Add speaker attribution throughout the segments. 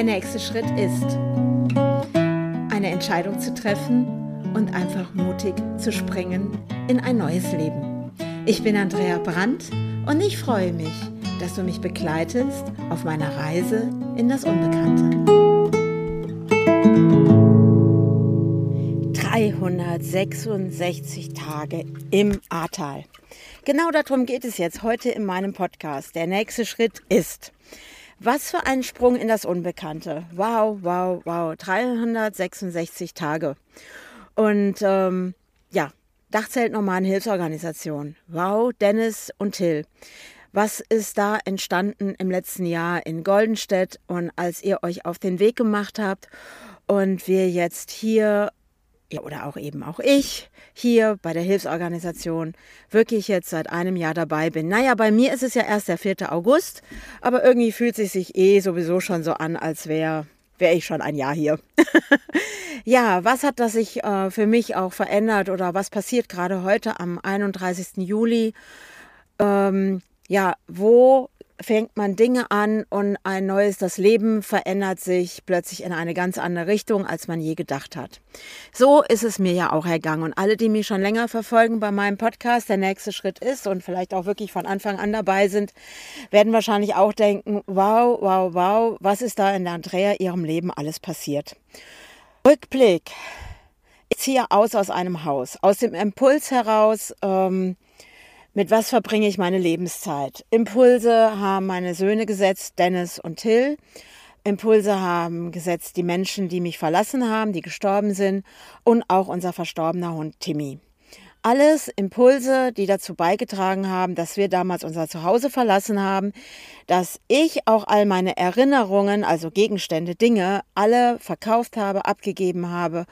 Speaker 1: Der nächste Schritt ist, eine Entscheidung zu treffen und einfach mutig zu springen in ein neues Leben. Ich bin Andrea Brandt und ich freue mich, dass du mich begleitest auf meiner Reise in das Unbekannte. 366 Tage im Ahrtal. Genau darum geht es jetzt heute in meinem Podcast. Der nächste Schritt ist, was für ein Sprung in das Unbekannte. Wow, wow, wow. 366 Tage. Und ähm, ja, Dachzelt Normalen Hilfsorganisation. Wow, Dennis und Till. Was ist da entstanden im letzten Jahr in Goldenstedt und als ihr euch auf den Weg gemacht habt und wir jetzt hier oder auch eben auch ich hier bei der Hilfsorganisation wirklich jetzt seit einem Jahr dabei bin. Naja, bei mir ist es ja erst der 4. August, aber irgendwie fühlt es sich eh sowieso schon so an, als wäre wär ich schon ein Jahr hier. ja, was hat das sich äh, für mich auch verändert oder was passiert gerade heute am 31. Juli? Ähm, ja, wo fängt man Dinge an und ein neues, das Leben verändert sich plötzlich in eine ganz andere Richtung, als man je gedacht hat. So ist es mir ja auch ergangen. Und alle, die mich schon länger verfolgen bei meinem Podcast, der nächste Schritt ist und vielleicht auch wirklich von Anfang an dabei sind, werden wahrscheinlich auch denken, wow, wow, wow, was ist da in der Andrea ihrem Leben alles passiert? Rückblick. Ich ziehe aus aus einem Haus, aus dem Impuls heraus, ähm, mit was verbringe ich meine Lebenszeit? Impulse haben meine Söhne gesetzt, Dennis und Till. Impulse haben gesetzt die Menschen, die mich verlassen haben, die gestorben sind und auch unser verstorbener Hund Timmy. Alles Impulse, die dazu beigetragen haben, dass wir damals unser Zuhause verlassen haben, dass ich auch all meine Erinnerungen, also Gegenstände, Dinge, alle verkauft habe, abgegeben habe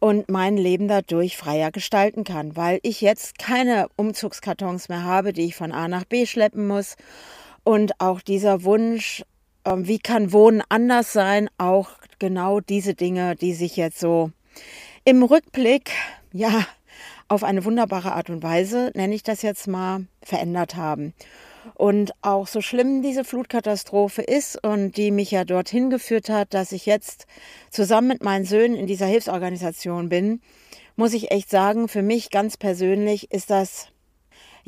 Speaker 1: und mein Leben dadurch freier gestalten kann, weil ich jetzt keine Umzugskartons mehr habe, die ich von A nach B schleppen muss. Und auch dieser Wunsch, ähm, wie kann Wohnen anders sein, auch genau diese Dinge, die sich jetzt so im Rückblick, ja, auf eine wunderbare Art und Weise, nenne ich das jetzt mal, verändert haben. Und auch so schlimm diese Flutkatastrophe ist und die mich ja dorthin geführt hat, dass ich jetzt zusammen mit meinen Söhnen in dieser Hilfsorganisation bin, muss ich echt sagen, für mich ganz persönlich ist das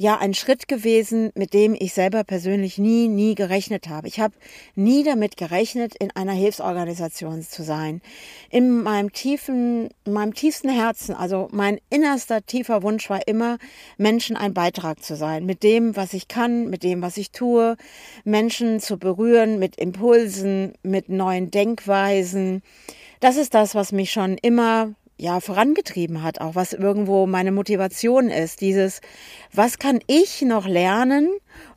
Speaker 1: ja ein Schritt gewesen, mit dem ich selber persönlich nie, nie gerechnet habe. Ich habe nie damit gerechnet, in einer Hilfsorganisation zu sein. In meinem tiefen, in meinem tiefsten Herzen, also mein innerster tiefer Wunsch war immer, Menschen ein Beitrag zu sein. Mit dem, was ich kann, mit dem, was ich tue, Menschen zu berühren, mit Impulsen, mit neuen Denkweisen. Das ist das, was mich schon immer ja vorangetrieben hat, auch was irgendwo meine Motivation ist. Dieses, was kann ich noch lernen,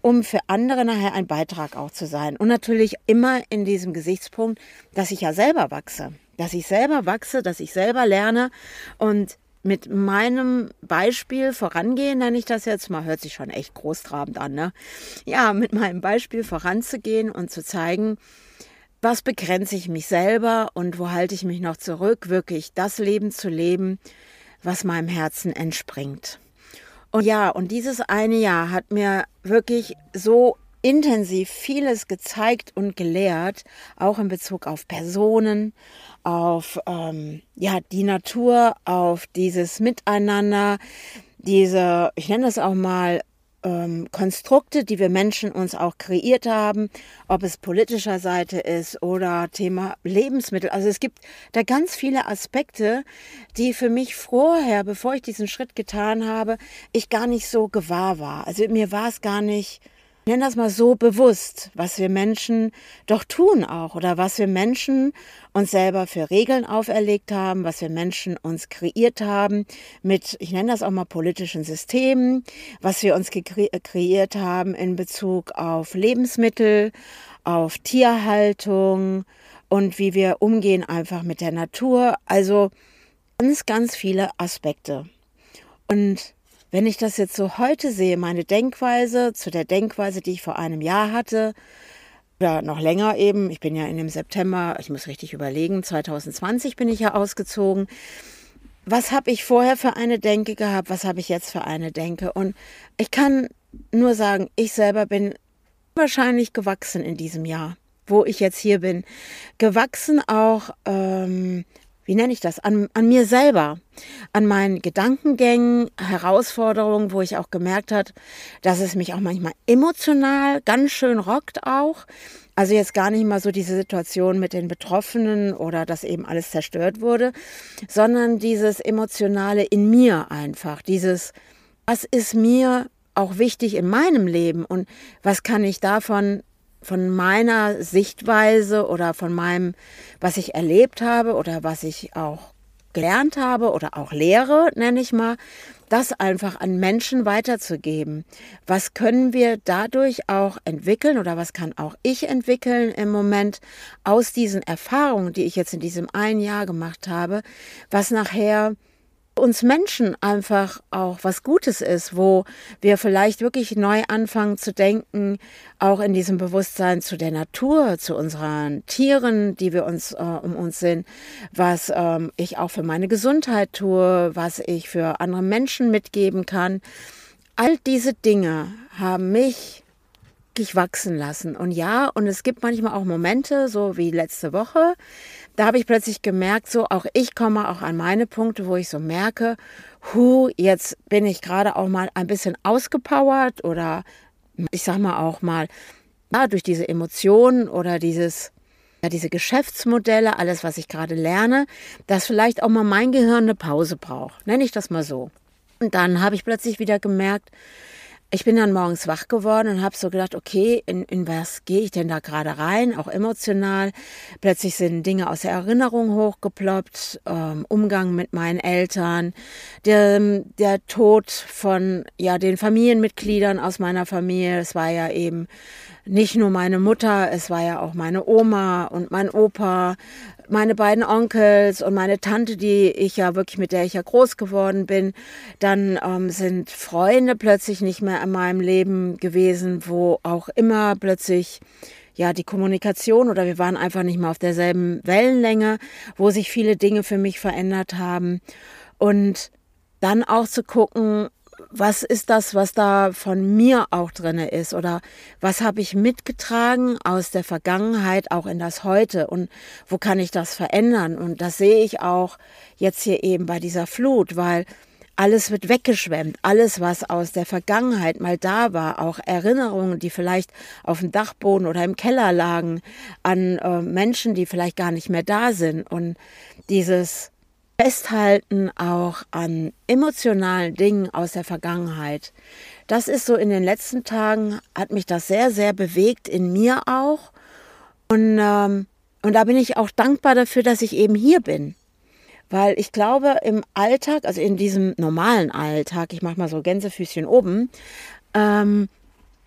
Speaker 1: um für andere nachher ein Beitrag auch zu sein? Und natürlich immer in diesem Gesichtspunkt, dass ich ja selber wachse, dass ich selber wachse, dass ich selber lerne und mit meinem Beispiel vorangehen, nenne ich das jetzt mal, hört sich schon echt großtrabend an, ne? Ja, mit meinem Beispiel voranzugehen und zu zeigen, was begrenze ich mich selber und wo halte ich mich noch zurück, wirklich das Leben zu leben, was meinem Herzen entspringt. Und ja, und dieses eine Jahr hat mir wirklich so intensiv vieles gezeigt und gelehrt, auch in Bezug auf Personen, auf ähm, ja die Natur, auf dieses Miteinander, diese, ich nenne das auch mal ähm, Konstrukte, die wir Menschen uns auch kreiert haben, ob es politischer Seite ist oder Thema Lebensmittel. Also es gibt da ganz viele Aspekte, die für mich vorher, bevor ich diesen Schritt getan habe, ich gar nicht so gewahr war. Also mir war es gar nicht nenn das mal so bewusst, was wir Menschen doch tun auch oder was wir Menschen uns selber für Regeln auferlegt haben, was wir Menschen uns kreiert haben mit, ich nenne das auch mal politischen Systemen, was wir uns kreiert haben in Bezug auf Lebensmittel, auf Tierhaltung und wie wir umgehen einfach mit der Natur. Also ganz, ganz viele Aspekte. Und wenn ich das jetzt so heute sehe, meine Denkweise zu der Denkweise, die ich vor einem Jahr hatte, oder noch länger eben, ich bin ja in dem September, ich muss richtig überlegen, 2020 bin ich ja ausgezogen. Was habe ich vorher für eine Denke gehabt? Was habe ich jetzt für eine Denke? Und ich kann nur sagen, ich selber bin wahrscheinlich gewachsen in diesem Jahr. wo ich jetzt hier bin. Gewachsen auch, ähm, wie nenne ich das, an, an mir selber, an meinen Gedankengängen, Herausforderungen, wo ich auch gemerkt habe, dass es mich auch manchmal emotional ganz schön rockt auch. Also jetzt gar nicht mal so diese Situation mit den Betroffenen oder dass eben alles zerstört wurde, sondern dieses emotionale in mir einfach, dieses, was ist mir auch wichtig in meinem Leben und was kann ich davon von meiner Sichtweise oder von meinem, was ich erlebt habe oder was ich auch gelernt habe oder auch lehre, nenne ich mal, das einfach an Menschen weiterzugeben. Was können wir dadurch auch entwickeln oder was kann auch ich entwickeln im Moment aus diesen Erfahrungen, die ich jetzt in diesem einen Jahr gemacht habe, was nachher uns Menschen einfach auch was Gutes ist, wo wir vielleicht wirklich neu anfangen zu denken, auch in diesem Bewusstsein zu der Natur, zu unseren Tieren, die wir uns äh, um uns sind, was ähm, ich auch für meine Gesundheit tue, was ich für andere Menschen mitgeben kann. All diese Dinge haben mich wachsen lassen. Und ja, und es gibt manchmal auch Momente, so wie letzte Woche, da habe ich plötzlich gemerkt, so auch ich komme auch an meine Punkte, wo ich so merke, hu, jetzt bin ich gerade auch mal ein bisschen ausgepowert oder ich sag mal auch mal, ja, durch diese Emotionen oder dieses, ja, diese Geschäftsmodelle, alles, was ich gerade lerne, dass vielleicht auch mal mein Gehirn eine Pause braucht. Nenne ich das mal so. Und dann habe ich plötzlich wieder gemerkt, ich bin dann morgens wach geworden und habe so gedacht, okay, in, in was gehe ich denn da gerade rein, auch emotional. Plötzlich sind Dinge aus der Erinnerung hochgeploppt, ähm, Umgang mit meinen Eltern, der, der Tod von ja den Familienmitgliedern aus meiner Familie. Es war ja eben nicht nur meine Mutter, es war ja auch meine Oma und mein Opa, meine beiden Onkels und meine Tante, die ich ja wirklich, mit der ich ja groß geworden bin. Dann ähm, sind Freunde plötzlich nicht mehr in meinem Leben gewesen, wo auch immer plötzlich ja, die Kommunikation oder wir waren einfach nicht mehr auf derselben Wellenlänge, wo sich viele Dinge für mich verändert haben. Und dann auch zu gucken, was ist das, was da von mir auch drinne ist? Oder was habe ich mitgetragen aus der Vergangenheit auch in das Heute? Und wo kann ich das verändern? Und das sehe ich auch jetzt hier eben bei dieser Flut, weil alles wird weggeschwemmt, alles, was aus der Vergangenheit mal da war, auch Erinnerungen, die vielleicht auf dem Dachboden oder im Keller lagen, an äh, Menschen, die vielleicht gar nicht mehr da sind. Und dieses Festhalten auch an emotionalen Dingen aus der Vergangenheit. Das ist so in den letzten Tagen, hat mich das sehr, sehr bewegt, in mir auch. Und, ähm, und da bin ich auch dankbar dafür, dass ich eben hier bin. Weil ich glaube, im Alltag, also in diesem normalen Alltag, ich mache mal so Gänsefüßchen oben, ähm,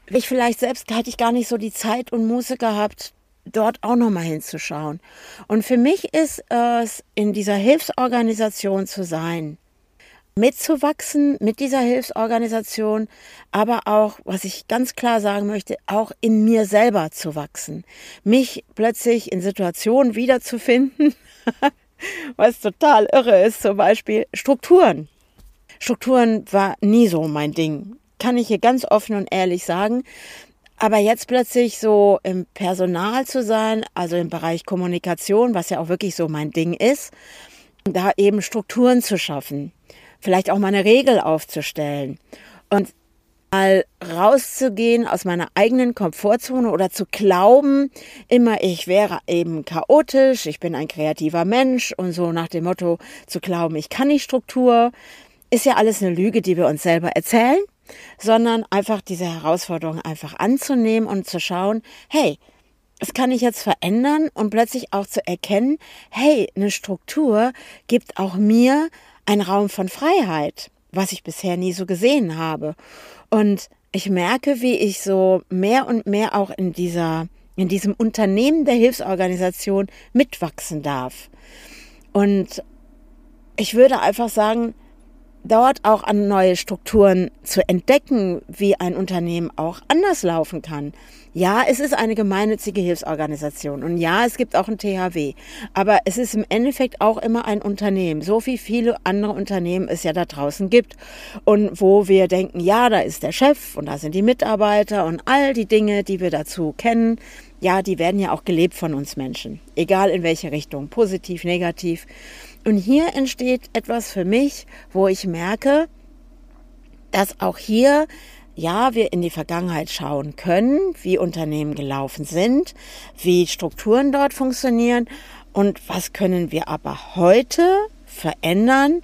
Speaker 1: ich vielleicht selbst hätte ich gar nicht so die Zeit und Muße gehabt, dort auch nochmal hinzuschauen. Und für mich ist es, in dieser Hilfsorganisation zu sein, mitzuwachsen mit dieser Hilfsorganisation, aber auch, was ich ganz klar sagen möchte, auch in mir selber zu wachsen. Mich plötzlich in Situationen wiederzufinden, was total irre ist, zum Beispiel Strukturen. Strukturen war nie so mein Ding. Kann ich hier ganz offen und ehrlich sagen. Aber jetzt plötzlich so im Personal zu sein, also im Bereich Kommunikation, was ja auch wirklich so mein Ding ist, da eben Strukturen zu schaffen, vielleicht auch mal eine Regel aufzustellen und mal rauszugehen aus meiner eigenen Komfortzone oder zu glauben, immer ich wäre eben chaotisch, ich bin ein kreativer Mensch und so nach dem Motto zu glauben, ich kann nicht Struktur, ist ja alles eine Lüge, die wir uns selber erzählen sondern einfach diese Herausforderung einfach anzunehmen und zu schauen, hey, das kann ich jetzt verändern und plötzlich auch zu erkennen, hey, eine Struktur gibt auch mir einen Raum von Freiheit, was ich bisher nie so gesehen habe. Und ich merke, wie ich so mehr und mehr auch in dieser, in diesem Unternehmen der Hilfsorganisation mitwachsen darf. Und ich würde einfach sagen, dort auch an neue Strukturen zu entdecken, wie ein Unternehmen auch anders laufen kann. Ja, es ist eine gemeinnützige Hilfsorganisation und ja, es gibt auch ein THW, aber es ist im Endeffekt auch immer ein Unternehmen, so wie viele andere Unternehmen es ja da draußen gibt und wo wir denken, ja, da ist der Chef und da sind die Mitarbeiter und all die Dinge, die wir dazu kennen, ja, die werden ja auch gelebt von uns Menschen, egal in welche Richtung, positiv, negativ. Und hier entsteht etwas für mich, wo ich merke, dass auch hier ja, wir in die Vergangenheit schauen können, wie Unternehmen gelaufen sind, wie Strukturen dort funktionieren und was können wir aber heute verändern,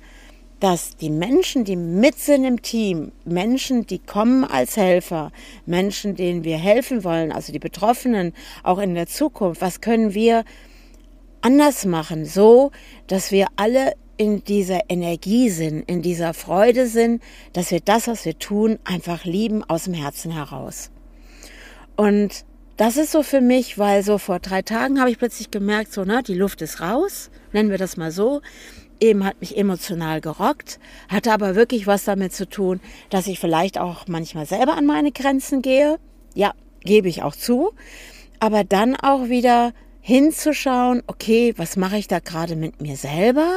Speaker 1: dass die Menschen, die mit sind im Team, Menschen, die kommen als Helfer, Menschen, denen wir helfen wollen, also die Betroffenen, auch in der Zukunft, was können wir anders machen, so dass wir alle in dieser Energie sind, in dieser Freude sind, dass wir das, was wir tun, einfach lieben aus dem Herzen heraus. Und das ist so für mich, weil so vor drei Tagen habe ich plötzlich gemerkt, so, ne, die Luft ist raus, nennen wir das mal so eben hat mich emotional gerockt, hatte aber wirklich was damit zu tun, dass ich vielleicht auch manchmal selber an meine Grenzen gehe. Ja, gebe ich auch zu. Aber dann auch wieder hinzuschauen, okay, was mache ich da gerade mit mir selber?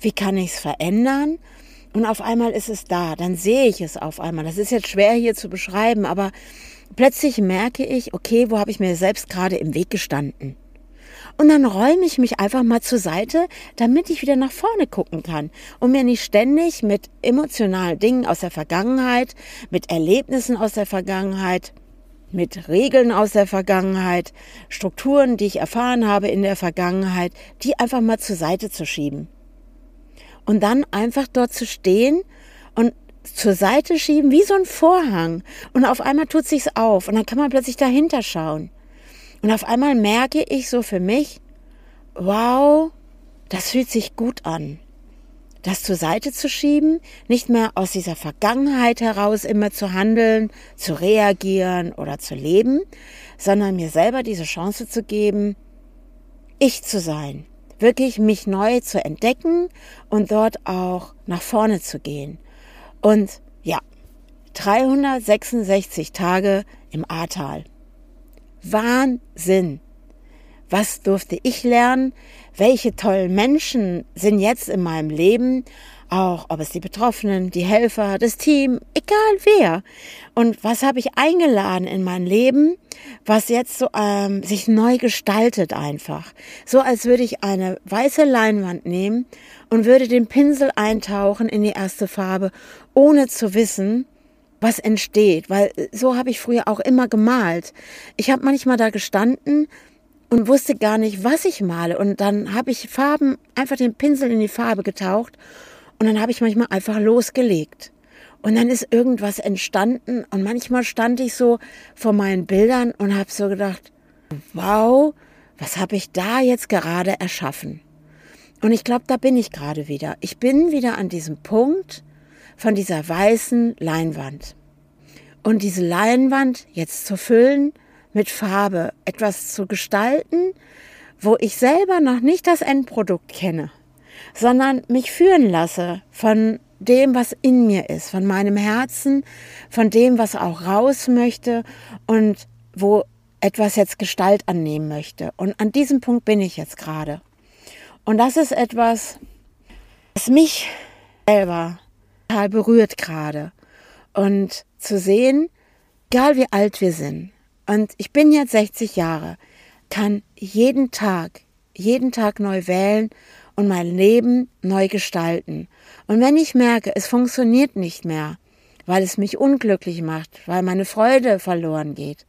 Speaker 1: Wie kann ich es verändern? Und auf einmal ist es da, dann sehe ich es auf einmal. Das ist jetzt schwer hier zu beschreiben, aber plötzlich merke ich, okay, wo habe ich mir selbst gerade im Weg gestanden? Und dann räume ich mich einfach mal zur Seite, damit ich wieder nach vorne gucken kann und mir nicht ständig mit emotionalen Dingen aus der Vergangenheit, mit Erlebnissen aus der Vergangenheit, mit Regeln aus der Vergangenheit, Strukturen, die ich erfahren habe in der Vergangenheit, die einfach mal zur Seite zu schieben. Und dann einfach dort zu stehen und zur Seite schieben wie so ein Vorhang. Und auf einmal tut sich's auf und dann kann man plötzlich dahinter schauen. Und auf einmal merke ich so für mich, wow, das fühlt sich gut an. Das zur Seite zu schieben, nicht mehr aus dieser Vergangenheit heraus immer zu handeln, zu reagieren oder zu leben, sondern mir selber diese Chance zu geben, ich zu sein, wirklich mich neu zu entdecken und dort auch nach vorne zu gehen. Und ja, 366 Tage im Ahrtal. Wahnsinn. Was durfte ich lernen? Welche tollen Menschen sind jetzt in meinem Leben? Auch ob es die Betroffenen, die Helfer, das Team, egal wer. Und was habe ich eingeladen in mein Leben, was jetzt so ähm, sich neu gestaltet einfach. So als würde ich eine weiße Leinwand nehmen und würde den Pinsel eintauchen in die erste Farbe, ohne zu wissen, was entsteht, weil äh, so habe ich früher auch immer gemalt. Ich habe manchmal da gestanden und wusste gar nicht, was ich male und dann habe ich Farben, einfach den Pinsel in die Farbe getaucht und dann habe ich manchmal einfach losgelegt. Und dann ist irgendwas entstanden und manchmal stand ich so vor meinen Bildern und habe so gedacht, wow, was habe ich da jetzt gerade erschaffen? Und ich glaube, da bin ich gerade wieder. Ich bin wieder an diesem Punkt, von dieser weißen Leinwand. Und diese Leinwand jetzt zu füllen mit Farbe, etwas zu gestalten, wo ich selber noch nicht das Endprodukt kenne, sondern mich führen lasse von dem, was in mir ist, von meinem Herzen, von dem, was auch raus möchte und wo etwas jetzt Gestalt annehmen möchte. Und an diesem Punkt bin ich jetzt gerade. Und das ist etwas, was mich selber total berührt gerade. Und zu sehen, egal wie alt wir sind, und ich bin jetzt 60 Jahre, kann jeden Tag, jeden Tag neu wählen und mein Leben neu gestalten. Und wenn ich merke, es funktioniert nicht mehr, weil es mich unglücklich macht, weil meine Freude verloren geht,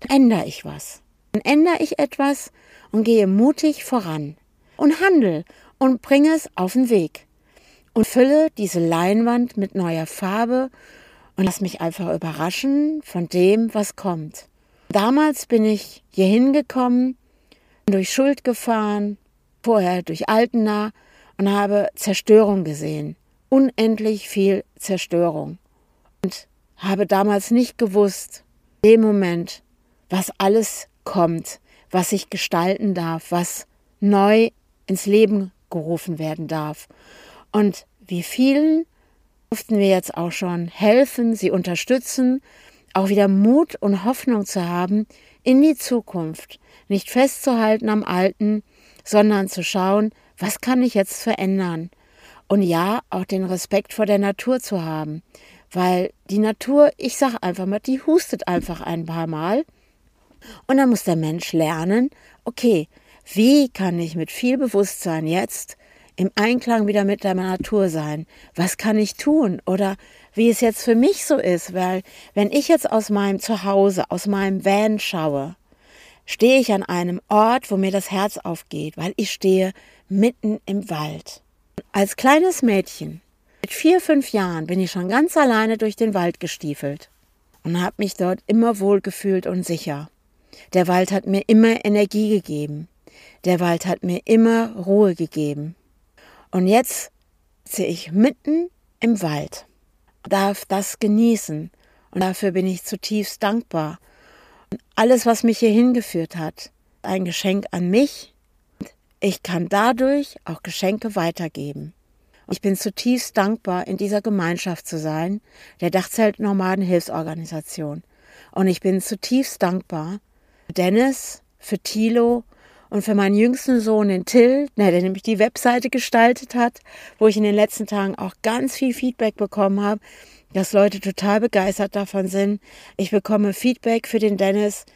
Speaker 1: dann ändere ich was. Dann ändere ich etwas und gehe mutig voran und handel und bringe es auf den Weg und fülle diese Leinwand mit neuer Farbe und lass mich einfach überraschen von dem, was kommt. Damals bin ich hier hingekommen, durch Schuld gefahren, vorher durch Altena und habe Zerstörung gesehen. Unendlich viel Zerstörung. Und habe damals nicht gewusst, in dem Moment, was alles kommt, was sich gestalten darf, was neu ins Leben gerufen werden darf. Und wie vielen durften wir jetzt auch schon helfen, sie unterstützen, auch wieder Mut und Hoffnung zu haben in die Zukunft, nicht festzuhalten am Alten, sondern zu schauen, was kann ich jetzt verändern? Und ja, auch den Respekt vor der Natur zu haben, weil die Natur, ich sage einfach mal, die hustet einfach ein paar Mal. Und dann muss der Mensch lernen, okay, wie kann ich mit viel Bewusstsein jetzt im Einklang wieder mit der Natur sein? Was kann ich tun? Oder wie es jetzt für mich so ist, weil wenn ich jetzt aus meinem Zuhause, aus meinem Van schaue, stehe ich an einem Ort, wo mir das Herz aufgeht, weil ich stehe mitten im Wald. Als kleines Mädchen, mit vier, fünf Jahren, bin ich schon ganz alleine durch den Wald gestiefelt und habe mich dort immer wohlgefühlt und sicher. Der Wald hat mir immer Energie gegeben. Der Wald hat mir immer Ruhe gegeben. Und jetzt sitze ich mitten im Wald, darf das genießen und dafür bin ich zutiefst dankbar. Und alles, was mich hier hingeführt hat, ein Geschenk an mich. Ich kann dadurch auch Geschenke weitergeben. Ich bin zutiefst dankbar, in dieser Gemeinschaft zu sein, der Dachzelt Nomaden Hilfsorganisation. Und ich bin zutiefst dankbar, Dennis, für Thilo und für meinen jüngsten Sohn, den Till, der nämlich die Webseite gestaltet hat, wo ich in den letzten Tagen auch ganz viel Feedback bekommen habe, dass Leute total begeistert davon sind. Ich bekomme Feedback für den Dennis,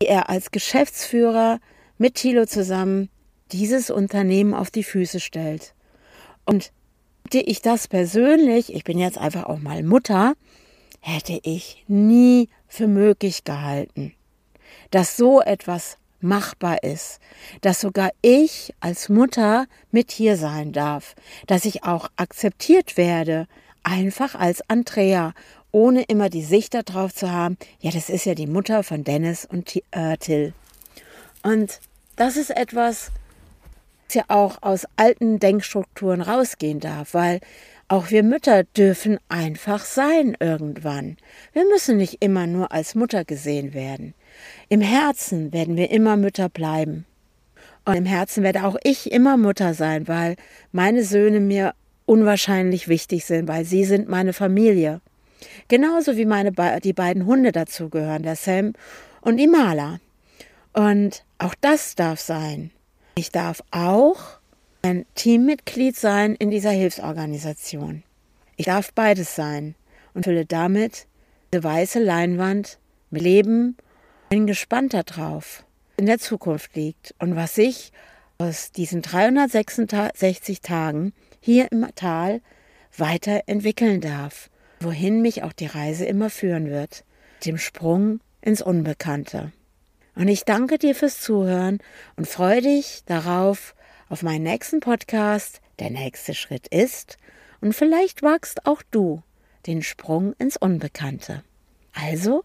Speaker 1: wie er als Geschäftsführer mit Thilo zusammen dieses Unternehmen auf die Füße stellt. Und hätte ich das persönlich, ich bin jetzt einfach auch mal Mutter, hätte ich nie für möglich gehalten dass so etwas machbar ist, dass sogar ich als Mutter mit hier sein darf, dass ich auch akzeptiert werde, einfach als Andrea, ohne immer die Sicht darauf zu haben, ja, das ist ja die Mutter von Dennis und äh, Till. Und das ist etwas, was ja auch aus alten Denkstrukturen rausgehen darf, weil auch wir Mütter dürfen einfach sein irgendwann. Wir müssen nicht immer nur als Mutter gesehen werden. Im Herzen werden wir immer Mütter bleiben. Und im Herzen werde auch ich immer Mutter sein, weil meine Söhne mir unwahrscheinlich wichtig sind, weil sie sind meine Familie. Genauso wie meine die beiden Hunde dazugehören, der Sam und die Mala. Und auch das darf sein. Ich darf auch ein Teammitglied sein in dieser Hilfsorganisation. Ich darf beides sein und fülle damit diese weiße Leinwand mit Leben. Bin gespannt darauf, in der Zukunft liegt und was ich aus diesen 366 Tagen hier im Tal weiterentwickeln darf, wohin mich auch die Reise immer führen wird, dem Sprung ins Unbekannte. Und ich danke dir fürs Zuhören und freue dich darauf, auf meinen nächsten Podcast. Der nächste Schritt ist, und vielleicht wagst auch du den Sprung ins Unbekannte. Also,